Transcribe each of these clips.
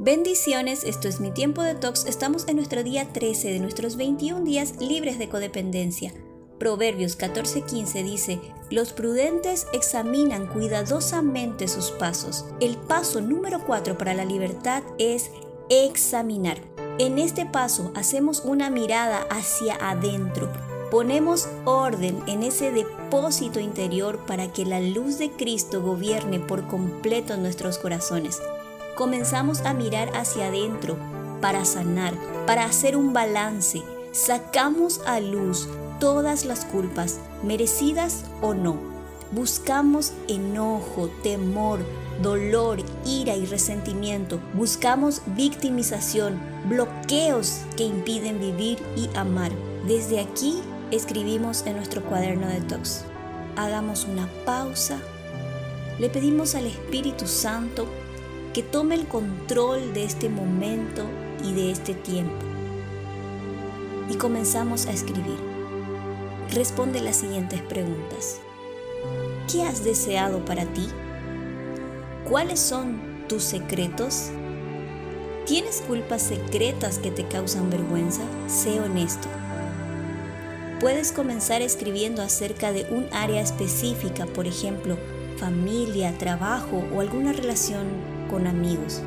Bendiciones, esto es mi tiempo de tox. Estamos en nuestro día 13 de nuestros 21 días libres de codependencia. Proverbios 14:15 dice, los prudentes examinan cuidadosamente sus pasos. El paso número 4 para la libertad es examinar. En este paso hacemos una mirada hacia adentro. Ponemos orden en ese depósito interior para que la luz de Cristo gobierne por completo nuestros corazones comenzamos a mirar hacia adentro para sanar, para hacer un balance. Sacamos a luz todas las culpas, merecidas o no. Buscamos enojo, temor, dolor, ira y resentimiento. Buscamos victimización, bloqueos que impiden vivir y amar. Desde aquí escribimos en nuestro cuaderno de tox. Hagamos una pausa. Le pedimos al Espíritu Santo que tome el control de este momento y de este tiempo. Y comenzamos a escribir. Responde las siguientes preguntas. ¿Qué has deseado para ti? ¿Cuáles son tus secretos? ¿Tienes culpas secretas que te causan vergüenza? Sé honesto. Puedes comenzar escribiendo acerca de un área específica, por ejemplo, familia, trabajo o alguna relación con amigos.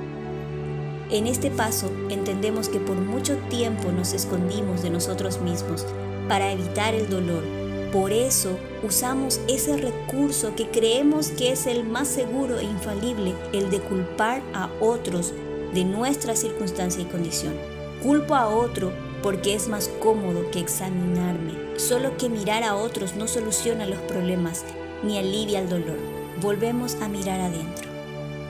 En este paso entendemos que por mucho tiempo nos escondimos de nosotros mismos para evitar el dolor. Por eso usamos ese recurso que creemos que es el más seguro e infalible, el de culpar a otros de nuestra circunstancia y condición. Culpo a otro porque es más cómodo que examinarme. Solo que mirar a otros no soluciona los problemas ni alivia el dolor. Volvemos a mirar adentro.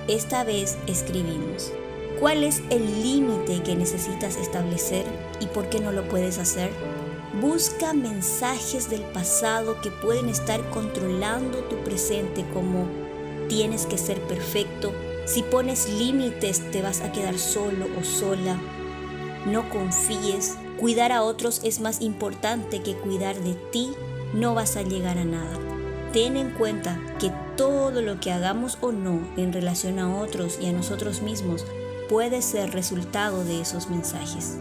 Esta vez escribimos, ¿cuál es el límite que necesitas establecer y por qué no lo puedes hacer? Busca mensajes del pasado que pueden estar controlando tu presente como tienes que ser perfecto, si pones límites te vas a quedar solo o sola, no confíes, cuidar a otros es más importante que cuidar de ti, no vas a llegar a nada. Ten en cuenta que todo lo que hagamos o no en relación a otros y a nosotros mismos puede ser resultado de esos mensajes.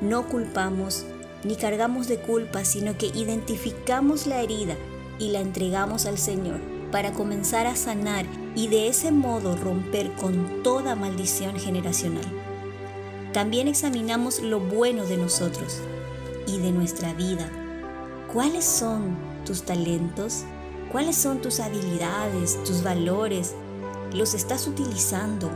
No culpamos ni cargamos de culpa, sino que identificamos la herida y la entregamos al Señor para comenzar a sanar y de ese modo romper con toda maldición generacional. También examinamos lo bueno de nosotros y de nuestra vida. ¿Cuáles son tus talentos? ¿Cuáles son tus habilidades, tus valores? ¿Los estás utilizando?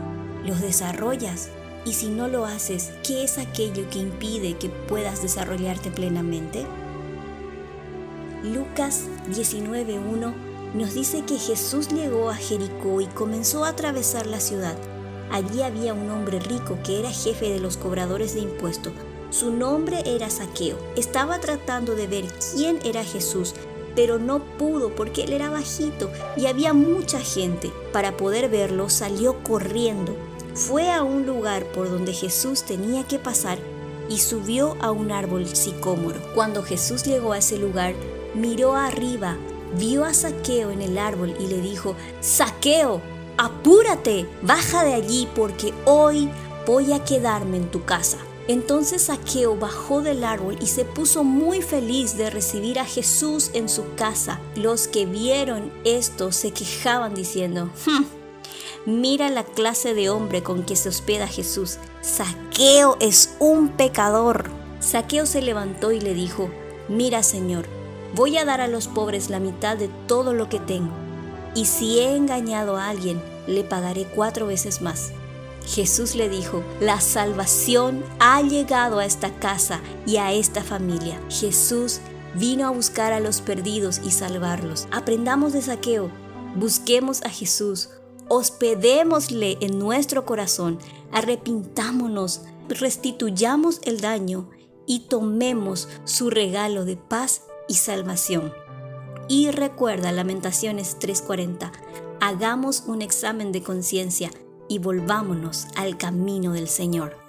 ¿Los desarrollas? Y si no lo haces, ¿qué es aquello que impide que puedas desarrollarte plenamente? Lucas 19.1 nos dice que Jesús llegó a Jericó y comenzó a atravesar la ciudad. Allí había un hombre rico que era jefe de los cobradores de impuestos. Su nombre era Saqueo. Estaba tratando de ver quién era Jesús pero no pudo porque él era bajito y había mucha gente. Para poder verlo salió corriendo. Fue a un lugar por donde Jesús tenía que pasar y subió a un árbol sicómoro. Cuando Jesús llegó a ese lugar, miró arriba, vio a Saqueo en el árbol y le dijo, Saqueo, apúrate, baja de allí porque hoy voy a quedarme en tu casa. Entonces Saqueo bajó del árbol y se puso muy feliz de recibir a Jesús en su casa. Los que vieron esto se quejaban diciendo, hmm, mira la clase de hombre con que se hospeda Jesús. Saqueo es un pecador. Saqueo se levantó y le dijo, mira Señor, voy a dar a los pobres la mitad de todo lo que tengo. Y si he engañado a alguien, le pagaré cuatro veces más. Jesús le dijo, la salvación ha llegado a esta casa y a esta familia. Jesús vino a buscar a los perdidos y salvarlos. Aprendamos de saqueo, busquemos a Jesús, hospedémosle en nuestro corazón, arrepintámonos, restituyamos el daño y tomemos su regalo de paz y salvación. Y recuerda Lamentaciones 3:40, hagamos un examen de conciencia y volvámonos al camino del Señor.